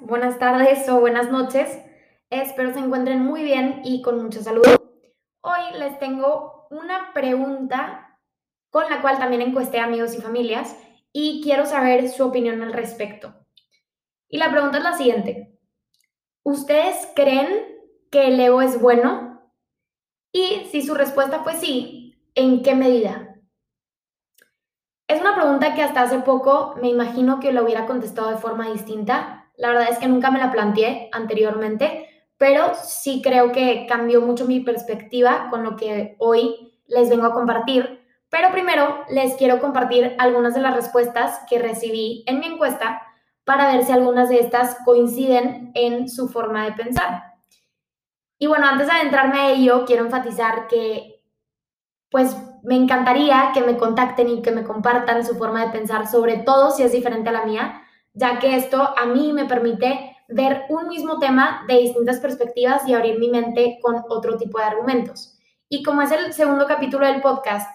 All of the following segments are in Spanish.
buenas tardes o buenas noches. Espero se encuentren muy bien y con mucha salud. Hoy les tengo una pregunta con la cual también encuesté amigos y familias y quiero saber su opinión al respecto. Y la pregunta es la siguiente. ¿Ustedes creen que el ego es bueno? Y si su respuesta fue sí, ¿en qué medida? Es una pregunta que hasta hace poco me imagino que lo hubiera contestado de forma distinta. La verdad es que nunca me la planteé anteriormente, pero sí creo que cambió mucho mi perspectiva con lo que hoy les vengo a compartir. Pero primero les quiero compartir algunas de las respuestas que recibí en mi encuesta para ver si algunas de estas coinciden en su forma de pensar. Y bueno, antes de adentrarme a ello, quiero enfatizar que pues me encantaría que me contacten y que me compartan su forma de pensar, sobre todo si es diferente a la mía, ya que esto a mí me permite ver un mismo tema de distintas perspectivas y abrir mi mente con otro tipo de argumentos. Y como es el segundo capítulo del podcast,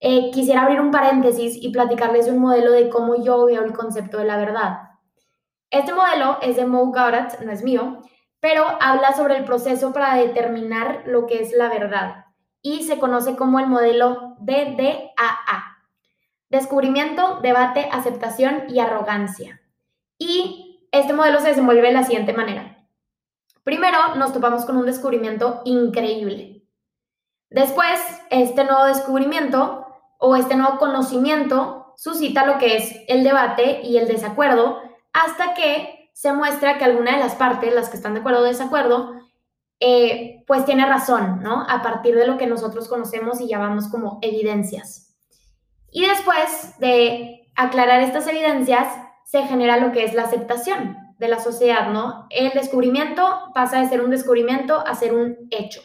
eh, quisiera abrir un paréntesis y platicarles un modelo de cómo yo veo el concepto de la verdad. Este modelo es de Mo Gaurat, no es mío, pero habla sobre el proceso para determinar lo que es la verdad y se conoce como el modelo DDAA. Descubrimiento, debate, aceptación y arrogancia. Y este modelo se desenvuelve de la siguiente manera. Primero nos topamos con un descubrimiento increíble. Después, este nuevo descubrimiento o este nuevo conocimiento suscita lo que es el debate y el desacuerdo hasta que se muestra que alguna de las partes, las que están de acuerdo o desacuerdo, eh, pues tiene razón, ¿no? A partir de lo que nosotros conocemos y llamamos como evidencias. Y después de aclarar estas evidencias, se genera lo que es la aceptación de la sociedad, ¿no? El descubrimiento pasa de ser un descubrimiento a ser un hecho.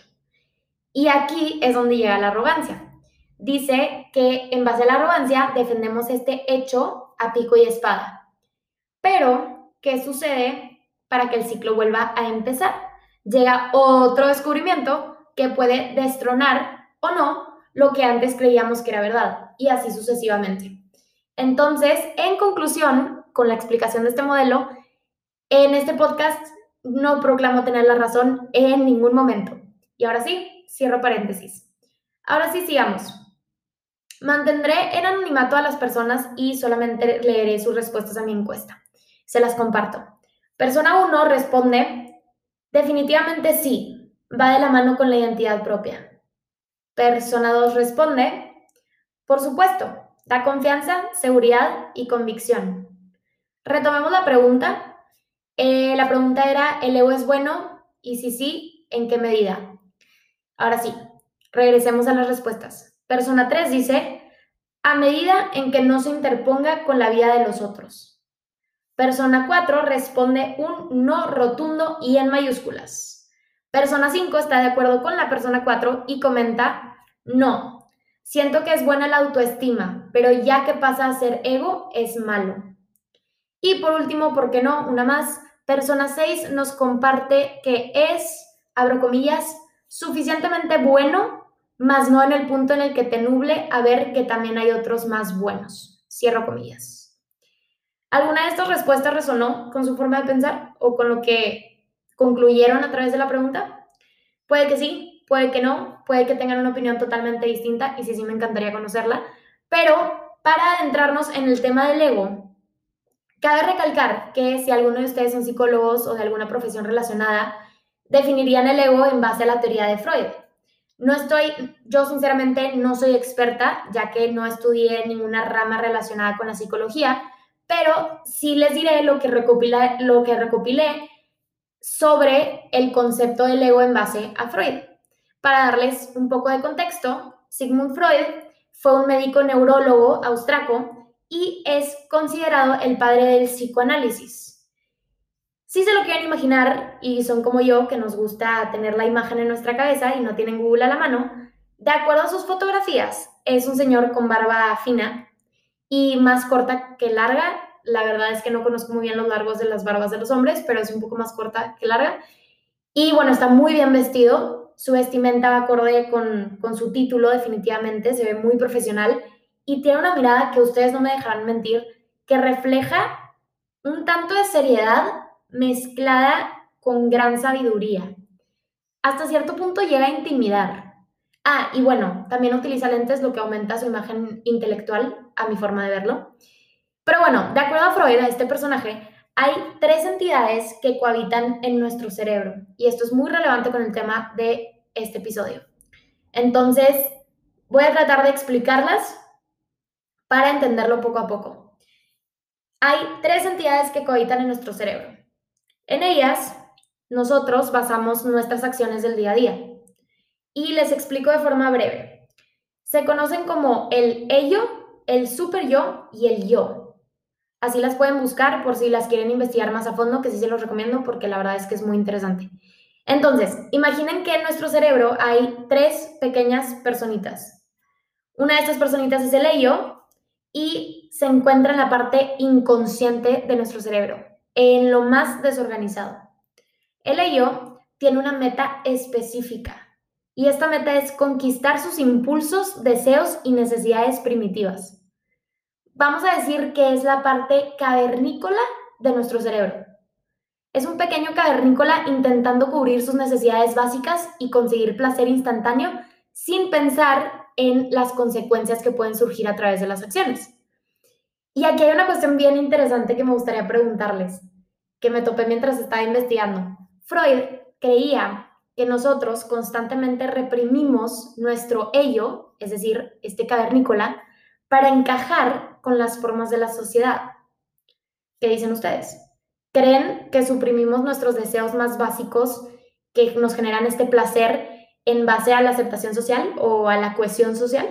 Y aquí es donde llega la arrogancia. Dice que en base a la arrogancia defendemos este hecho a pico y espada. Pero, ¿qué sucede para que el ciclo vuelva a empezar? llega otro descubrimiento que puede destronar o no lo que antes creíamos que era verdad y así sucesivamente. Entonces, en conclusión, con la explicación de este modelo, en este podcast no proclamo tener la razón en ningún momento. Y ahora sí, cierro paréntesis. Ahora sí, sigamos. Mantendré en anonimato a las personas y solamente leeré sus respuestas a mi encuesta. Se las comparto. Persona 1 responde Definitivamente sí, va de la mano con la identidad propia. Persona 2 responde, por supuesto, da confianza, seguridad y convicción. Retomemos la pregunta. Eh, la pregunta era, ¿el ego es bueno? Y si sí, ¿en qué medida? Ahora sí, regresemos a las respuestas. Persona 3 dice, a medida en que no se interponga con la vida de los otros. Persona 4 responde un no rotundo y en mayúsculas. Persona 5 está de acuerdo con la persona 4 y comenta, no, siento que es buena la autoestima, pero ya que pasa a ser ego, es malo. Y por último, ¿por qué no? Una más. Persona 6 nos comparte que es, abro comillas, suficientemente bueno, mas no en el punto en el que te nuble a ver que también hay otros más buenos. Cierro comillas. ¿Alguna de estas respuestas resonó con su forma de pensar o con lo que concluyeron a través de la pregunta? Puede que sí, puede que no, puede que tengan una opinión totalmente distinta y sí, sí me encantaría conocerla. Pero para adentrarnos en el tema del ego, cabe recalcar que si alguno de ustedes son psicólogos o de alguna profesión relacionada, definirían el ego en base a la teoría de Freud. No estoy, yo sinceramente no soy experta, ya que no estudié ninguna rama relacionada con la psicología, pero sí les diré lo que, recopilé, lo que recopilé sobre el concepto del ego en base a Freud. Para darles un poco de contexto, Sigmund Freud fue un médico neurólogo austraco y es considerado el padre del psicoanálisis. Si se lo quieren imaginar y son como yo, que nos gusta tener la imagen en nuestra cabeza y no tienen Google a la mano, de acuerdo a sus fotografías, es un señor con barba fina, y más corta que larga. La verdad es que no conozco muy bien los largos de las barbas de los hombres, pero es un poco más corta que larga. Y bueno, está muy bien vestido. Su vestimenta acorde con, con su título, definitivamente. Se ve muy profesional y tiene una mirada que ustedes no me dejarán mentir, que refleja un tanto de seriedad mezclada con gran sabiduría. Hasta cierto punto llega a intimidar. Ah, y bueno, también utiliza lentes, lo que aumenta su imagen intelectual, a mi forma de verlo. Pero bueno, de acuerdo a Freud, a este personaje, hay tres entidades que cohabitan en nuestro cerebro. Y esto es muy relevante con el tema de este episodio. Entonces, voy a tratar de explicarlas para entenderlo poco a poco. Hay tres entidades que cohabitan en nuestro cerebro. En ellas, nosotros basamos nuestras acciones del día a día. Y les explico de forma breve. Se conocen como el ello, el super yo y el yo. Así las pueden buscar por si las quieren investigar más a fondo, que sí se los recomiendo porque la verdad es que es muy interesante. Entonces, imaginen que en nuestro cerebro hay tres pequeñas personitas. Una de estas personitas es el ello y se encuentra en la parte inconsciente de nuestro cerebro, en lo más desorganizado. El ello tiene una meta específica y esta meta es conquistar sus impulsos, deseos y necesidades primitivas vamos a decir que es la parte cavernícola de nuestro cerebro. Es un pequeño cavernícola intentando cubrir sus necesidades básicas y conseguir placer instantáneo sin pensar en las consecuencias que pueden surgir a través de las acciones. Y aquí hay una cuestión bien interesante que me gustaría preguntarles, que me topé mientras estaba investigando. Freud creía que nosotros constantemente reprimimos nuestro ello, es decir, este cavernícola, para encajar con las formas de la sociedad. ¿Qué dicen ustedes? ¿Creen que suprimimos nuestros deseos más básicos que nos generan este placer en base a la aceptación social o a la cohesión social?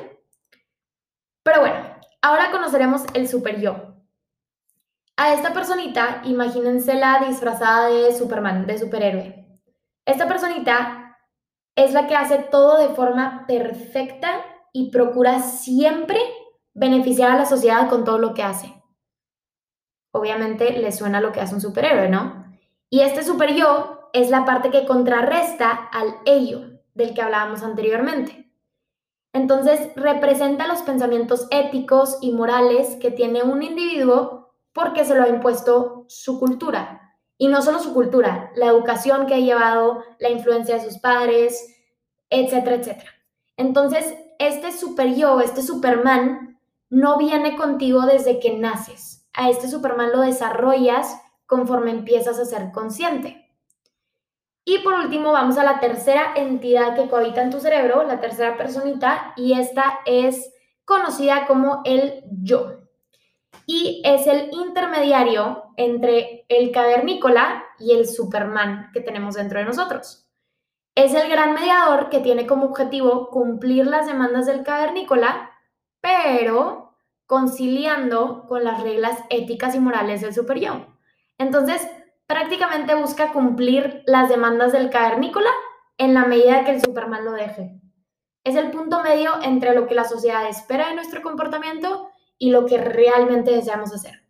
Pero bueno, ahora conoceremos el super yo. A esta personita, imagínensela disfrazada de Superman, de superhéroe. Esta personita es la que hace todo de forma perfecta y procura siempre beneficiar a la sociedad con todo lo que hace. Obviamente le suena lo que hace un superhéroe, ¿no? Y este super yo es la parte que contrarresta al ello del que hablábamos anteriormente. Entonces representa los pensamientos éticos y morales que tiene un individuo porque se lo ha impuesto su cultura. Y no solo su cultura, la educación que ha llevado, la influencia de sus padres, etcétera, etcétera. Entonces, este super yo, este Superman, no viene contigo desde que naces. A este Superman lo desarrollas conforme empiezas a ser consciente. Y por último, vamos a la tercera entidad que cohabita en tu cerebro, la tercera personita, y esta es conocida como el yo. Y es el intermediario entre el cavernícola y el Superman que tenemos dentro de nosotros. Es el gran mediador que tiene como objetivo cumplir las demandas del cavernícola pero conciliando con las reglas éticas y morales del super. Entonces, prácticamente busca cumplir las demandas del cavernícola en la medida que el Superman lo deje. Es el punto medio entre lo que la sociedad espera de nuestro comportamiento y lo que realmente deseamos hacer.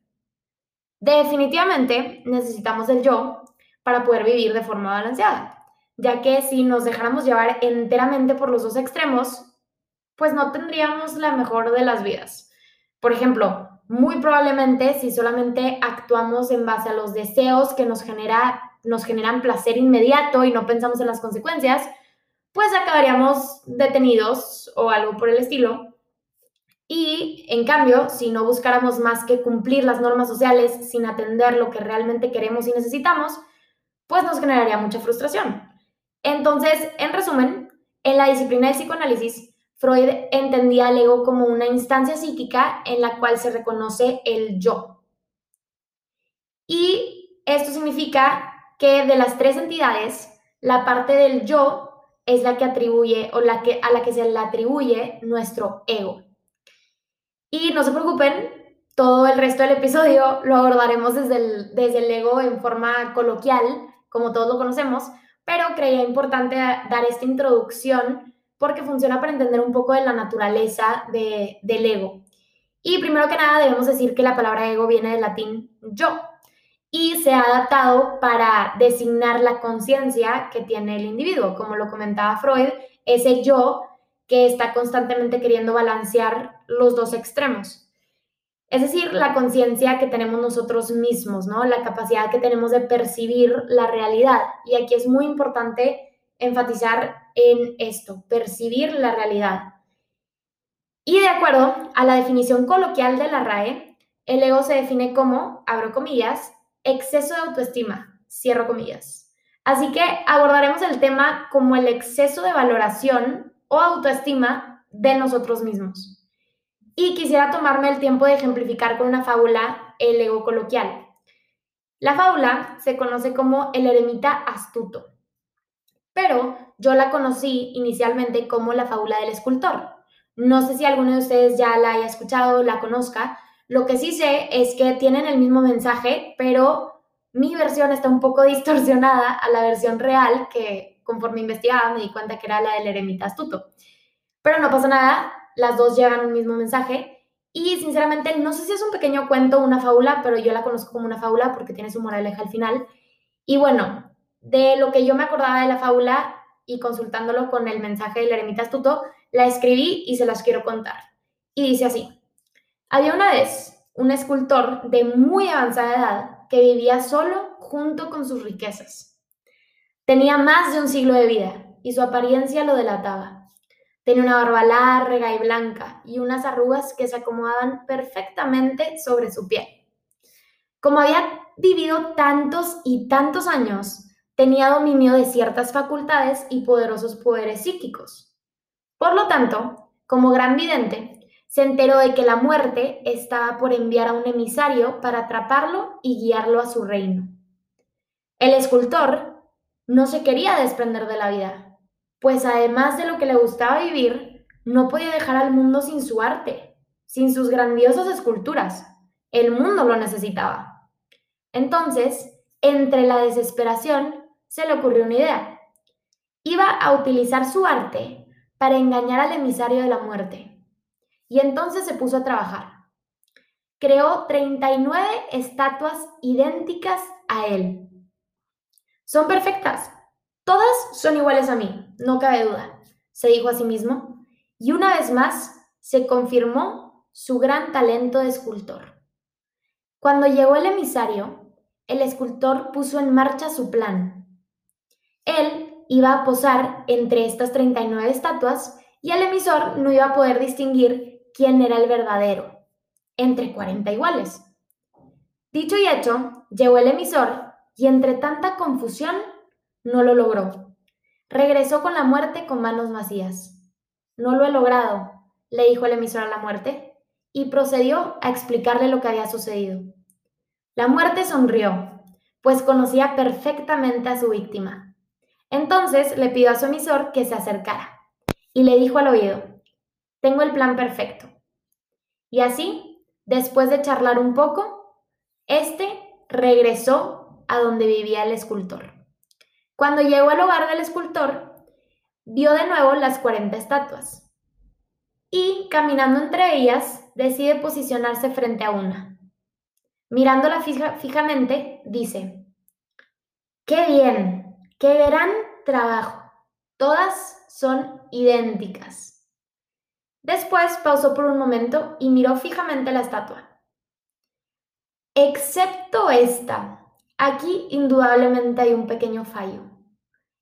Definitivamente necesitamos del yo para poder vivir de forma balanceada, ya que si nos dejáramos llevar enteramente por los dos extremos, pues no tendríamos la mejor de las vidas. Por ejemplo, muy probablemente si solamente actuamos en base a los deseos que nos, genera, nos generan placer inmediato y no pensamos en las consecuencias, pues acabaríamos detenidos o algo por el estilo. Y en cambio, si no buscáramos más que cumplir las normas sociales sin atender lo que realmente queremos y necesitamos, pues nos generaría mucha frustración. Entonces, en resumen, en la disciplina del psicoanálisis, Freud entendía al ego como una instancia psíquica en la cual se reconoce el yo. Y esto significa que de las tres entidades, la parte del yo es la que atribuye o la que, a la que se le atribuye nuestro ego. Y no se preocupen, todo el resto del episodio lo abordaremos desde el, desde el ego en forma coloquial, como todos lo conocemos, pero creía importante dar esta introducción porque funciona para entender un poco de la naturaleza del ego. Y primero que nada debemos decir que la palabra ego viene del latín yo y se ha adaptado para designar la conciencia que tiene el individuo. Como lo comentaba Freud, ese yo que está constantemente queriendo balancear los dos extremos. Es decir, la conciencia que tenemos nosotros mismos, ¿no? La capacidad que tenemos de percibir la realidad. Y aquí es muy importante enfatizar en esto, percibir la realidad. Y de acuerdo a la definición coloquial de la RAE, el ego se define como, abro comillas, exceso de autoestima, cierro comillas. Así que abordaremos el tema como el exceso de valoración o autoestima de nosotros mismos. Y quisiera tomarme el tiempo de ejemplificar con una fábula el ego coloquial. La fábula se conoce como el eremita astuto, pero yo la conocí inicialmente como la fábula del escultor. No sé si alguno de ustedes ya la haya escuchado la conozca. Lo que sí sé es que tienen el mismo mensaje, pero mi versión está un poco distorsionada a la versión real que conforme investigaba me di cuenta que era la del eremita astuto. Pero no pasa nada, las dos llevan un mismo mensaje. Y sinceramente, no sé si es un pequeño cuento o una fábula, pero yo la conozco como una fábula porque tiene su moraleja al final. Y bueno, de lo que yo me acordaba de la fábula y consultándolo con el mensaje del eremita astuto, la escribí y se las quiero contar. Y dice así, había una vez un escultor de muy avanzada edad que vivía solo junto con sus riquezas. Tenía más de un siglo de vida y su apariencia lo delataba. Tenía una barba larga y blanca y unas arrugas que se acomodaban perfectamente sobre su piel. Como había vivido tantos y tantos años, tenía dominio de ciertas facultades y poderosos poderes psíquicos. Por lo tanto, como gran vidente, se enteró de que la muerte estaba por enviar a un emisario para atraparlo y guiarlo a su reino. El escultor no se quería desprender de la vida, pues además de lo que le gustaba vivir, no podía dejar al mundo sin su arte, sin sus grandiosas esculturas. El mundo lo necesitaba. Entonces, entre la desesperación, se le ocurrió una idea. Iba a utilizar su arte para engañar al emisario de la muerte. Y entonces se puso a trabajar. Creó 39 estatuas idénticas a él. Son perfectas, Todas son iguales a mí, no cabe duda, se dijo a sí mismo, y una vez más se confirmó su gran talento de escultor. Cuando llegó el emisario, el escultor puso en marcha su plan. Él iba a posar entre estas 39 estatuas y el emisor no iba a poder distinguir quién era el verdadero, entre 40 iguales. Dicho y hecho, llegó el emisor y entre tanta confusión no lo logró. Regresó con la muerte con manos vacías. No lo he logrado, le dijo el emisor a la muerte, y procedió a explicarle lo que había sucedido. La muerte sonrió, pues conocía perfectamente a su víctima. Entonces le pidió a su emisor que se acercara y le dijo al oído, tengo el plan perfecto. Y así, después de charlar un poco, este regresó a donde vivía el escultor. Cuando llegó al hogar del escultor, vio de nuevo las 40 estatuas y, caminando entre ellas, decide posicionarse frente a una. Mirándola fijamente, dice, ¡Qué bien! ¡Qué gran trabajo! Todas son idénticas. Después pausó por un momento y miró fijamente la estatua. Excepto esta, Aquí indudablemente hay un pequeño fallo.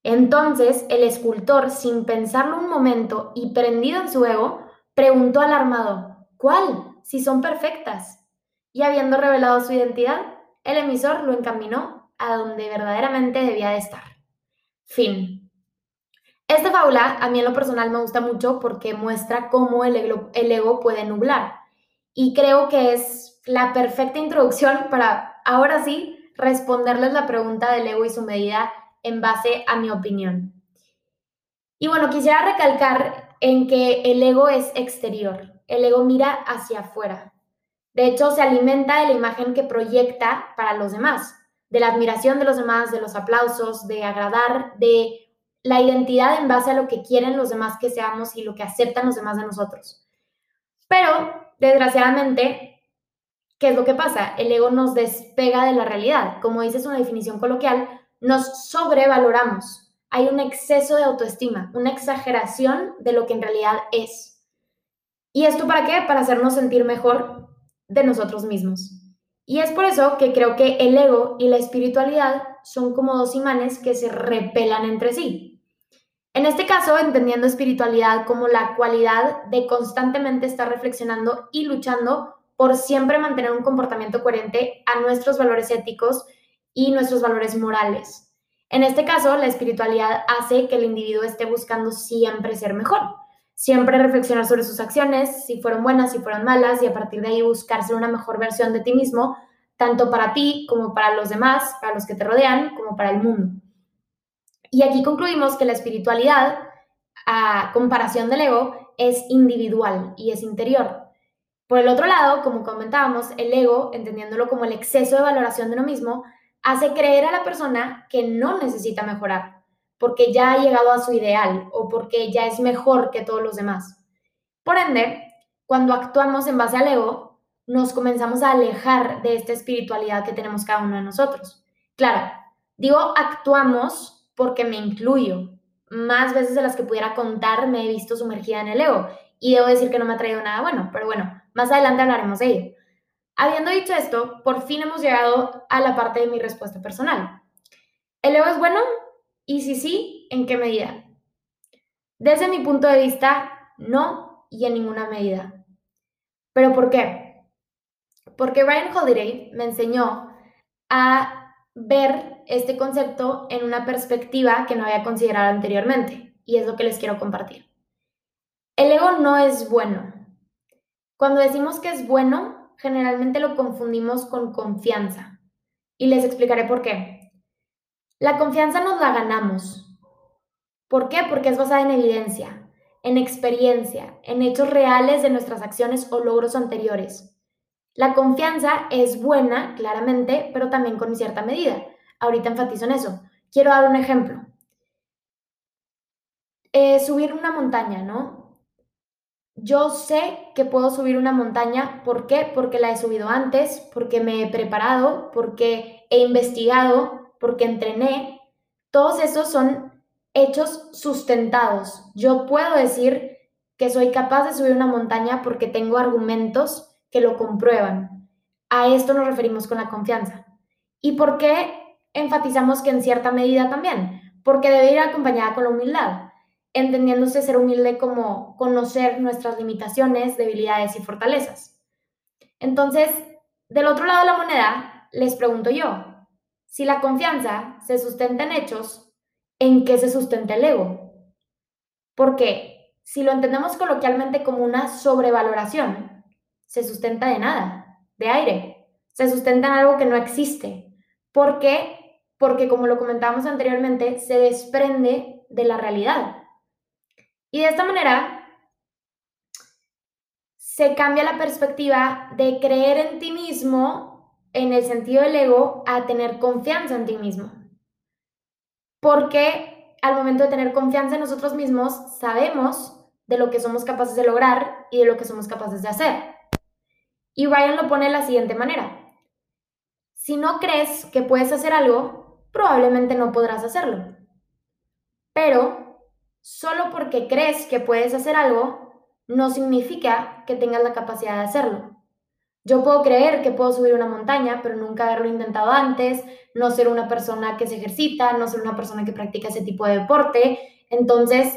Entonces el escultor, sin pensarlo un momento y prendido en su ego, preguntó alarmado, ¿cuál? Si son perfectas. Y habiendo revelado su identidad, el emisor lo encaminó a donde verdaderamente debía de estar. Fin. Esta fábula a mí en lo personal me gusta mucho porque muestra cómo el ego, el ego puede nublar. Y creo que es la perfecta introducción para, ahora sí, responderles la pregunta del ego y su medida en base a mi opinión. Y bueno, quisiera recalcar en que el ego es exterior, el ego mira hacia afuera. De hecho, se alimenta de la imagen que proyecta para los demás, de la admiración de los demás, de los aplausos, de agradar, de la identidad en base a lo que quieren los demás que seamos y lo que aceptan los demás de nosotros. Pero, desgraciadamente, ¿Qué es lo que pasa? El ego nos despega de la realidad. Como dices una definición coloquial, nos sobrevaloramos. Hay un exceso de autoestima, una exageración de lo que en realidad es. ¿Y esto para qué? Para hacernos sentir mejor de nosotros mismos. Y es por eso que creo que el ego y la espiritualidad son como dos imanes que se repelan entre sí. En este caso, entendiendo espiritualidad como la cualidad de constantemente estar reflexionando y luchando por siempre mantener un comportamiento coherente a nuestros valores éticos y nuestros valores morales. En este caso, la espiritualidad hace que el individuo esté buscando siempre ser mejor, siempre reflexionar sobre sus acciones, si fueron buenas, si fueron malas, y a partir de ahí buscar ser una mejor versión de ti mismo, tanto para ti como para los demás, para los que te rodean, como para el mundo. Y aquí concluimos que la espiritualidad, a comparación del ego, es individual y es interior. Por el otro lado, como comentábamos, el ego, entendiéndolo como el exceso de valoración de uno mismo, hace creer a la persona que no necesita mejorar, porque ya ha llegado a su ideal o porque ya es mejor que todos los demás. Por ende, cuando actuamos en base al ego, nos comenzamos a alejar de esta espiritualidad que tenemos cada uno de nosotros. Claro, digo actuamos porque me incluyo. Más veces de las que pudiera contar me he visto sumergida en el ego y debo decir que no me ha traído nada bueno, pero bueno, más adelante hablaremos de ello. Habiendo dicho esto, por fin hemos llegado a la parte de mi respuesta personal. ¿El ego es bueno? Y si sí, ¿en qué medida? Desde mi punto de vista, no y en ninguna medida. ¿Pero por qué? Porque Ryan Holiday me enseñó a ver este concepto en una perspectiva que no había considerado anteriormente, y es lo que les quiero compartir. El ego no es bueno. Cuando decimos que es bueno, generalmente lo confundimos con confianza. Y les explicaré por qué. La confianza nos la ganamos. ¿Por qué? Porque es basada en evidencia, en experiencia, en hechos reales de nuestras acciones o logros anteriores. La confianza es buena, claramente, pero también con cierta medida. Ahorita enfatizo en eso. Quiero dar un ejemplo. Eh, subir una montaña, ¿no? Yo sé que puedo subir una montaña, ¿por qué? Porque la he subido antes, porque me he preparado, porque he investigado, porque entrené. Todos esos son hechos sustentados. Yo puedo decir que soy capaz de subir una montaña porque tengo argumentos que lo comprueban. A esto nos referimos con la confianza. ¿Y por qué enfatizamos que en cierta medida también? Porque debe ir acompañada con la humildad entendiéndose ser humilde como conocer nuestras limitaciones, debilidades y fortalezas. Entonces, del otro lado de la moneda, les pregunto yo, si la confianza se sustenta en hechos, ¿en qué se sustenta el ego? Porque si lo entendemos coloquialmente como una sobrevaloración, se sustenta de nada, de aire, se sustenta en algo que no existe. ¿Por qué? Porque como lo comentábamos anteriormente, se desprende de la realidad. Y de esta manera se cambia la perspectiva de creer en ti mismo, en el sentido del ego, a tener confianza en ti mismo. Porque al momento de tener confianza en nosotros mismos, sabemos de lo que somos capaces de lograr y de lo que somos capaces de hacer. Y Ryan lo pone de la siguiente manera. Si no crees que puedes hacer algo, probablemente no podrás hacerlo. Pero Solo porque crees que puedes hacer algo, no significa que tengas la capacidad de hacerlo. Yo puedo creer que puedo subir una montaña, pero nunca haberlo intentado antes, no ser una persona que se ejercita, no ser una persona que practica ese tipo de deporte. Entonces,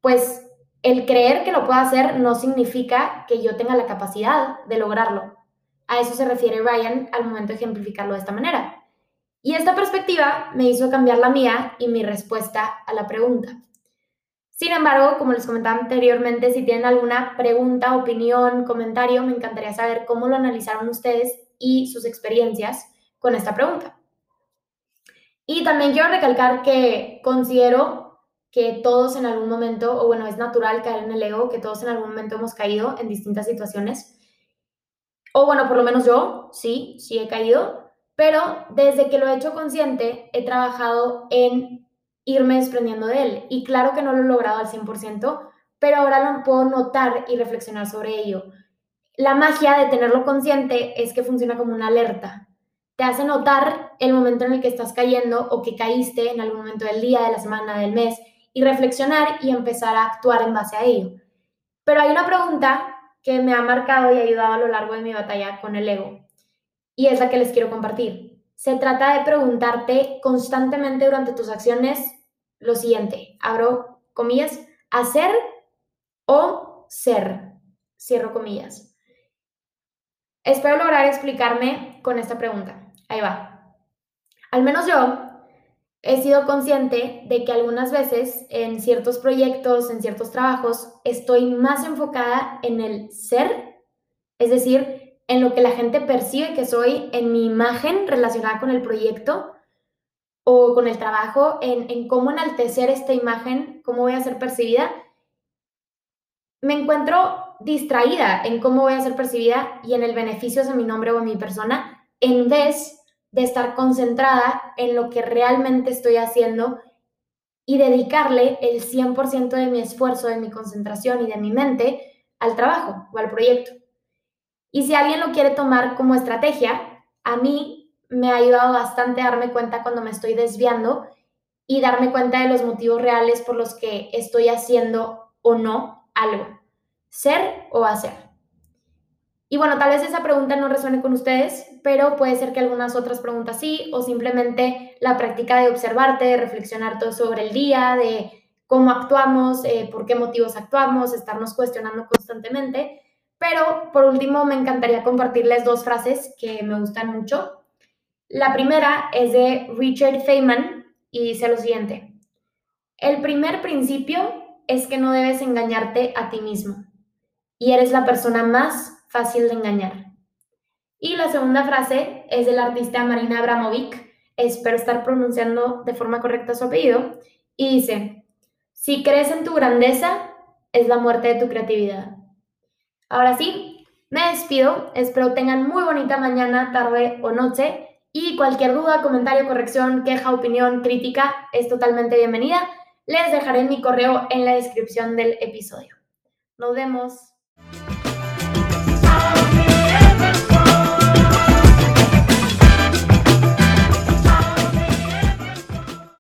pues el creer que lo puedo hacer no significa que yo tenga la capacidad de lograrlo. A eso se refiere Ryan al momento de ejemplificarlo de esta manera. Y esta perspectiva me hizo cambiar la mía y mi respuesta a la pregunta. Sin embargo, como les comentaba anteriormente, si tienen alguna pregunta, opinión, comentario, me encantaría saber cómo lo analizaron ustedes y sus experiencias con esta pregunta. Y también quiero recalcar que considero que todos en algún momento, o bueno, es natural caer en el ego, que todos en algún momento hemos caído en distintas situaciones. O bueno, por lo menos yo, sí, sí he caído, pero desde que lo he hecho consciente, he trabajado en irme desprendiendo de él. Y claro que no lo he logrado al 100%, pero ahora lo puedo notar y reflexionar sobre ello. La magia de tenerlo consciente es que funciona como una alerta. Te hace notar el momento en el que estás cayendo o que caíste en algún momento del día, de la semana, del mes, y reflexionar y empezar a actuar en base a ello. Pero hay una pregunta que me ha marcado y ayudado a lo largo de mi batalla con el ego. Y es la que les quiero compartir. Se trata de preguntarte constantemente durante tus acciones lo siguiente, abro comillas, hacer o ser, cierro comillas. Espero lograr explicarme con esta pregunta. Ahí va. Al menos yo he sido consciente de que algunas veces en ciertos proyectos, en ciertos trabajos, estoy más enfocada en el ser, es decir, en lo que la gente percibe que soy, en mi imagen relacionada con el proyecto o con el trabajo, en, cómo enaltecer esta imagen, cómo voy a ser percibida. Me encuentro distraída en cómo voy a ser percibida y en el beneficio de mi nombre o mi persona, en vez de estar concentrada en lo que realmente estoy haciendo y dedicarle el 100% de mi esfuerzo, de mi concentración y de mi mente al trabajo o al proyecto. Y si alguien lo quiere tomar como estrategia, a mí me ha ayudado bastante a darme cuenta cuando me estoy desviando y darme cuenta de los motivos reales por los que estoy haciendo o no algo, ser o hacer. Y bueno, tal vez esa pregunta no resuene con ustedes, pero puede ser que algunas otras preguntas sí, o simplemente la práctica de observarte, de reflexionar todo sobre el día, de cómo actuamos, eh, por qué motivos actuamos, estarnos cuestionando constantemente. Pero por último, me encantaría compartirles dos frases que me gustan mucho. La primera es de Richard Feynman y dice lo siguiente. El primer principio es que no debes engañarte a ti mismo y eres la persona más fácil de engañar. Y la segunda frase es del artista Marina Abramovic, espero estar pronunciando de forma correcta su apellido, y dice, si crees en tu grandeza, es la muerte de tu creatividad. Ahora sí, me despido, espero tengan muy bonita mañana, tarde o noche, y cualquier duda, comentario, corrección, queja, opinión, crítica es totalmente bienvenida. Les dejaré mi correo en la descripción del episodio. Nos vemos.